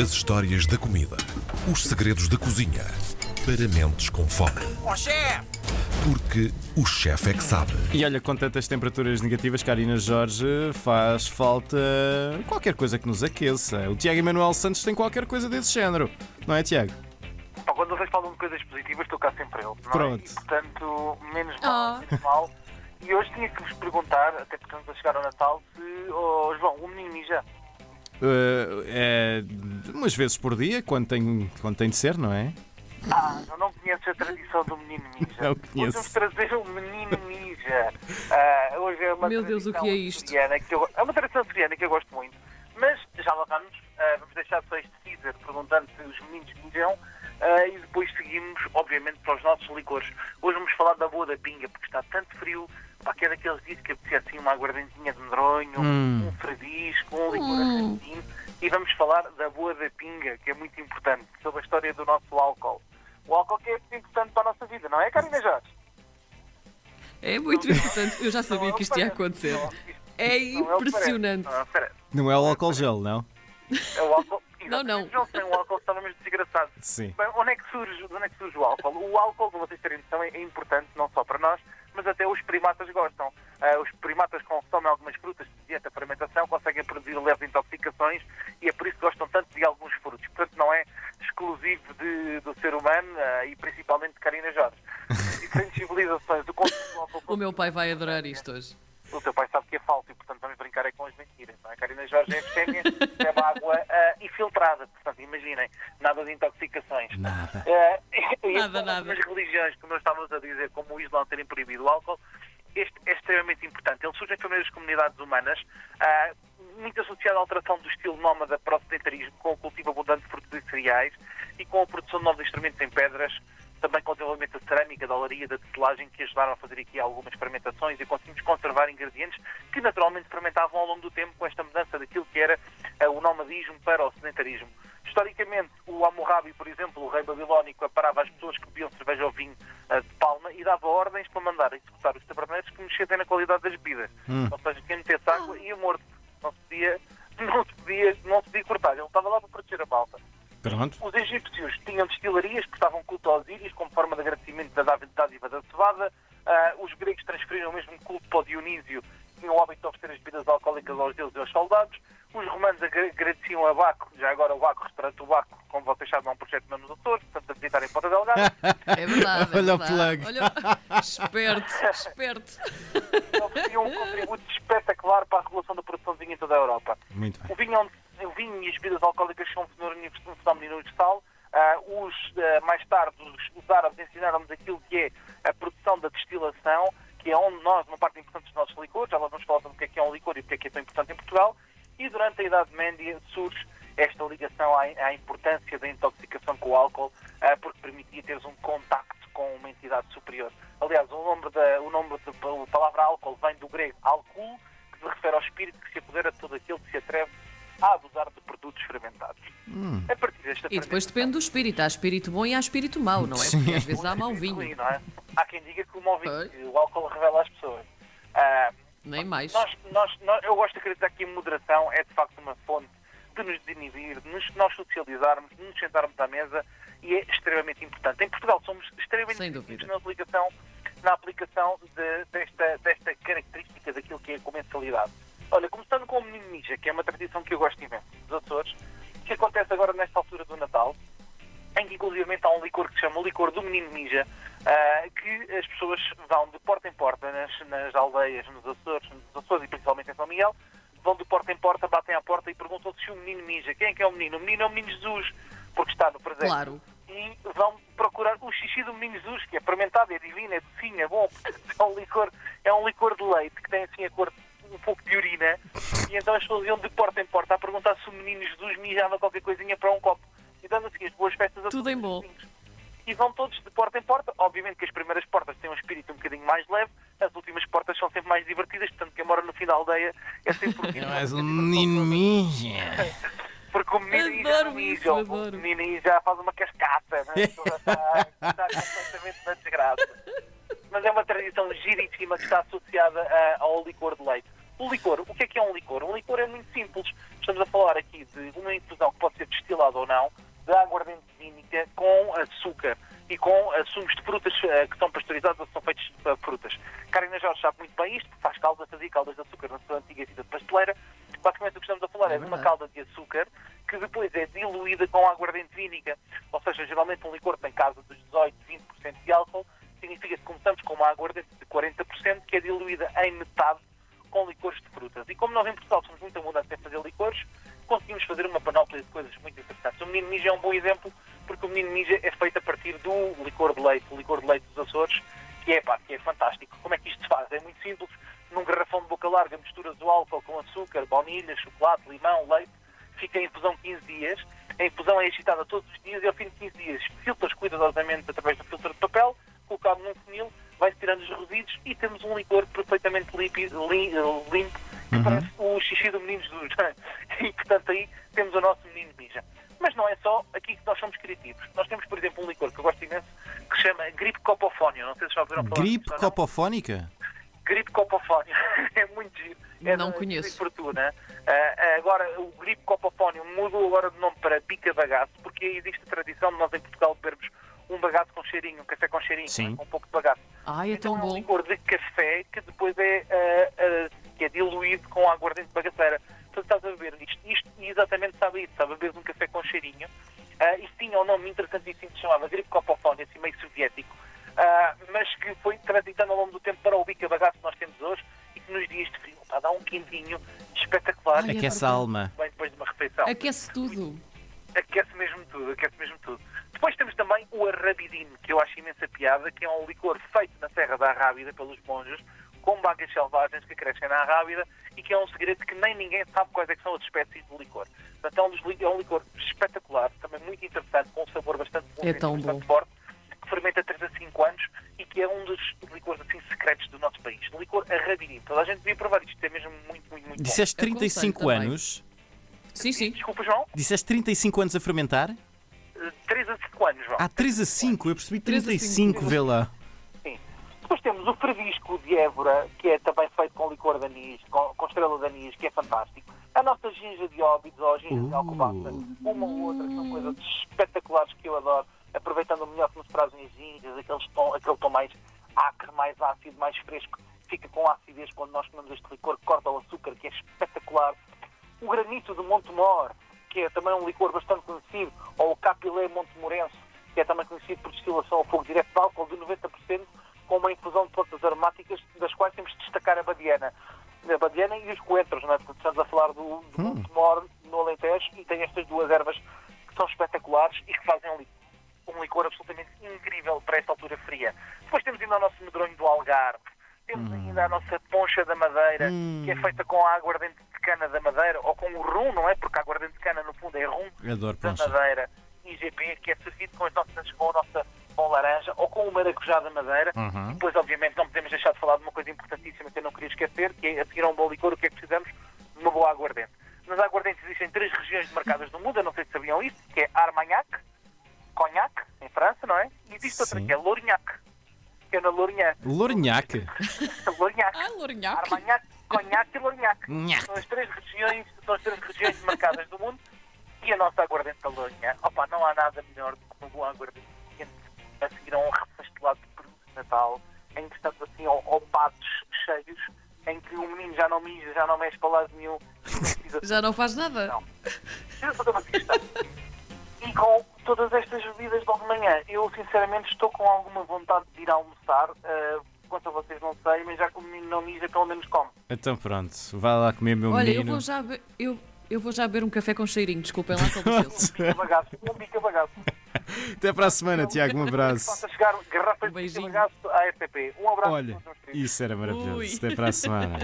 As histórias da comida. Os segredos da cozinha. Para mentes com fome. Ó chefe! Porque o chefe é que sabe. E olha, com tantas temperaturas negativas, Karina Jorge, faz falta qualquer coisa que nos aqueça. O Tiago Emanuel Santos tem qualquer coisa desse género, não é, Tiago? Pá, Quando vocês falam de coisas positivas, estou cá sempre eu. Não Pronto. É? E, portanto, menos mal, Oh. menos mal. E hoje tinha que vos perguntar, até porque estamos a chegar ao Natal, se, oh, João, o menino mija. Uh, é umas vezes por dia, quando tem, quando tem de ser, não é? Ah, eu não conheces a tradição do menino mija. Hoje conheço. vamos trazer o menino mija. Ah, hoje é uma Meu Deus, o tradição que é isto? que eu- é uma tradição seriana que eu gosto muito. Mas já lá vamos. Ah, vamos deixar só este teaser perguntando se os meninos mijam. ah, e depois seguimos, obviamente, para os nossos licores. Hoje vamos falar da boa da pinga, porque está tanto frio. Para que é daqueles dias que apetecia assim uma aguardentinha de medronho, Hum. um fradisco, um licor Hum. argentino. E vamos falar da boa da pinga, que é muito importante, sobre a história do nosso álcool. O álcool que é muito importante para a nossa vida, não é, Karina Jorge? É muito importante. Eu já sabia Não, que isto ia acontecer. Não, isto É não é impressionante. Não. Não é o álcool gel, não? É o álcool. Não, não. Não sem o álcool estávamos desgraçados. Sim. Bem, onde é, que surge, onde é que surge o álcool? O álcool, para vocês terem noção, é, é importante não só para nós, mas até os primatas gostam. Ah, os primatas consomem algumas frutas de dieta fermentação conseguem produzir leves intoxicações e é por isso que gostam tanto de alguns frutos. Portanto, não é exclusivo de- do ser humano ah, e principalmente de Karina Jorge. Diferentes civilizações, do O meu pai vai adorar isto hoje. o teu pai sabe que é falso e, portanto, vamos brincar é com as mentiras. Não é? A Karina Jorge é fêmea, bebe água ah, e filtrada. Portanto, imaginem, nada de intoxicações. Nada. E Nada, nada. Nas religiões, como nós estávamos a dizer, como o Islão terem proibido o álcool, este é extremamente importante. Ele surge em primeiras comunidades humanas, ah, muito associado à alteração do estilo nómada para o sedentarismo, com o cultivo abundante de frutos e cereais e com a produção de novos instrumentos em pedras, também com o desenvolvimento da cerâmica, da olaria, da tecelagem, que ajudaram a fazer aqui algumas fermentações e conseguimos conservar ingredientes que naturalmente fermentavam ao longo do tempo com esta mudança daquilo que era ah, o nomadismo para o sedentarismo. Historicamente, o Hammurabi, por exemplo, o rei babilónico, aparava as pessoas que bebiam cerveja ou vinho ah, de palma e dava ordens para mandar executar os taberneiros que mexessem na qualidade das bebidas. Ou seja, quem metesse água ia morto. Não se podia, não se podia, não se podia cortar. Ele estava lá para proteger a malta. Pronto. Os egípcios tinham destilarias que estavam culto aos íris como forma de agradecimento da dáv- dádiva da cevada. Ah, os gregos transferiram o mesmo culto para o Dionísio, tinham o hábito de oferecer as bebidas alcoólicas aos deuses e aos soldados. Os romanos agra- agradeciam a Baco, já agora o Baco, restaurante o Baco, como vocês sabem, é um projeto mesmo nos Açores, portanto, a visitarem Ponta Delgada. É verdade. É Olha o plug. Olha, esperto, esperto. ofereciam um contributo espetacular para a regulação da produção de vinho em toda a Europa. Muito bem. O vinho, é o vinho e as bebidas alcoólicas são um fenómeno univers- um fenómeno universal. Ah, os, ah, mais tarde, os, os árabes ensinaram-nos aquilo que é a produção da destilação, é onde nós, uma parte importante dos nossos licores, já vamos falar sobre o que é que é um licor e o que é que é tão importante em Portugal. E durante a Idade Média surge esta ligação à, à importância da intoxicação com o álcool, ah, porque permitia teres um contacto com uma entidade superior. Aliás, o nome da, o nome palavra álcool vem do grego álcool, que se refere ao espírito que se apodera de todo aquele que se atreve a abusar de produtos fermentados. A partir desta E depois depende do espírito. Há espírito bom e há espírito mau, não é? Sim. Porque às vezes há mau vinho. Ruim, não é? Há quem diga que o mau vinho, Pois. o álcool revela as pessoas. Ah, Nem mais. nós, nós, nós- eu gosto de acreditar que a moderação é de facto uma fonte de nos desinibir, de nos, nós socializarmos, de nos sentarmos à mesa e é extremamente importante. Em Portugal somos extremamente dúvida. na aplicação, na aplicação de- desta, desta característica daquilo que é a comensalidade. Chama o licor do menino ninja, ah, que as pessoas vão de porta em porta nas, nas aldeias, nos Açores, nos Açores e principalmente em São Miguel, vão de porta em porta, batem à porta e perguntam se o menino ninja, quem é que é o menino? O menino é o menino Jesus, porque está no presente. Claro. E vão procurar o xixi do menino Jesus, que é fermentado, é divino, é docinho, é bom, é um licor, é um licor de leite que tem assim a cor um pouco de urina, e então as pessoas iam de porta em porta a perguntar se o menino Jesus mijava qualquer coisinha para um copo. E dando assim as boas festas a Tudo todos em os bom. vizinhos. E vão todos de porta em porta. Obviamente que as primeiras portas têm um espírito um bocadinho mais leve, as últimas portas são sempre mais divertidas, portanto quem mora no fim da aldeia é sempre o menino. És um menino ninja. Porque o menino já Adoro isso, mija, o menino já faz uma cascata, né? Está, está completamente na desgraça. Mas é uma tradição giríssima que está associada ah, ao licor de leite. O licor, o que é que é um licor? Um licor é muito simples. Estamos a falar aqui de uma infusão que pode Ou seja, geralmente um licor tem casa dos 18, 20% de álcool, significa que começamos com uma aguardente de 40% que é diluída em metade com licores de frutas. E como nós em Portugal somos muito abundantes em fazer licores, conseguimos fazer uma panóplia de coisas muito interessantes. O menino mija é um bom exemplo, porque o menino mija é feito a partir do licor de leite, o licor de leite dos Açores, que é, pá, que é fantástico. Como é que isto se faz? É muito simples. Num garrafão de boca larga misturas o álcool com açúcar, baunilha, chocolate, limão, leite, fica em infusão 15 dias. A infusão é agitada todos os dias e ao fim de 15 dias filtras cuidadosamente através do filtro de papel, colocado num funil, vai-se tirando os resíduos e temos um licor perfeitamente límpido, limpo, que parece o xixi do menino Jesus. E, portanto, aí temos o nosso menino mija. Mas não é só aqui que nós somos criativos. Nós temos, por exemplo, um licor que eu gosto imenso, que se chama gripe copofónio. Não sei se já ouviram falar Gripe copofónica? Gripe copofónio. é muito giro. É Não conheço. de Fortuna. Ah, ah, agora, o gripe copofónio mudou agora de nome para bica bagaço, porque existe a tradição de nós em Portugal bebermos um bagaço com cheirinho, um café com cheirinho, Sim. com um pouco de bagaço. Ai, é Então tão é um bom. licor de café que depois é, ah, ah, que é diluído com aguardente bagaceira. Portanto, estás a beber isto, isto e exatamente sabe isso, sabe a beber um café com cheirinho. Aquece a alma. Bem depois de uma refeição. Aquece tudo. Aquece mesmo tudo, aquece mesmo tudo. Depois temos também o arrabidino, que eu acho imensa piada, que é um licor feito na Serra da Arrábida pelos monges, com bagas selvagens que crescem na Arrábida e que é um segredo que nem ninguém sabe quais é que são as espécies de licor. Portanto, é um, dos é um licor espetacular, também muito interessante, com um sabor bastante bom, É tão bastante bom. forte, que fermenta 3 a 5 anos e que é um dos licores assim secretos do nosso país. O licor arrabidino. Toda a gente devia provar isto, é mesmo muito, muito, bom. Disseste Aconselho 35 também. anos? Sim, sim. Desculpa, João. Disseste 35 anos a fermentar? 3 a 5 anos, João. Ah, 3 a 5, eu percebi 3 a 35, vê lá. Sim. Depois temos o Frevisco de Évora, que é também feito com licor de anis, com, com estrela de anis, que é fantástico. A nossa ginja de óbidos ou a ginja de Uh. alcobaça, uma ou outra, que são coisas espetaculares que eu adoro, aproveitando o melhor que nos trazem as ginjas, aqueles tom, aquele tom mais acre, mais ácido, mais fresco, fica com acidez quando nós comemos este licor que corta o açúcar, que é espetacular. O granito de Montemor, que é também um licor bastante conhecido, ou o Capilé Montemorense, que é também conhecido por destilação ao fogo direto de álcool de 90%, com uma infusão de plantas aromáticas, das quais temos de destacar a badiana. A badiana e os coentros, não é? Portanto, estamos a falar do, do Montemor no Alentejo e tem estas duas ervas que são espetaculares e que fazem um li- um licor absolutamente incrível para esta altura fria. Depois temos ainda o nosso medronho do Algarve, temos ainda a nossa poncha da Madeira, que é feita com a aguardente de cana da Madeira, ou com o rum, não é? Porque a aguardente de cana, no fundo, é rum da poncha. Madeira IGP, que é servido com, as nossas, com a nossa com laranja ou com o maracujá da Madeira. Uhum. E depois, obviamente, não podemos deixar de falar de uma coisa importantíssima que eu não queria esquecer, que é a seguir a um bom licor, o que é que precisamos? Uma boa aguardente. Nas aguardentes existem três regiões demarcadas no mundo, eu não sei se sabiam isso, que é Armagnac, Cognac, em França, não é? E existe outra Sim. que é Lourignac, que é na Lourinhã. Lourinhaque. Lourignac. Ah, Lourinhac. Armagnac, Cognac e Lourinhac. Nhac. São as três regiões, são as três regiões marcadas do mundo e a nossa aguardente da Lourinhã. Opa, não há nada melhor do que uma boa aguardente quente a seguir a um refastelado de peru de Natal, em que estamos assim ao, ao patos cheios, em que o menino já não mija, já não mexe para lado nenhum, não Já não faz nada. não. Precisa fazer uma manhã, eu sinceramente estou com alguma vontade de ir almoçar. Uh, quanto a vocês não sei, mas já que o menino não mija, pelo menos come. Então pronto, vai lá comer, meu Olha, eu menino. vou já be- eu, eu vou já beber um café com cheirinho, desculpem lá com. Bica bagaço, um bica bagaço. Até para a semana, Tiago, um abraço. Faça chegar garrafas Um de bagaço à RTP. Um abraço a Olha, isso era maravilhoso. Ui. Até para a semana.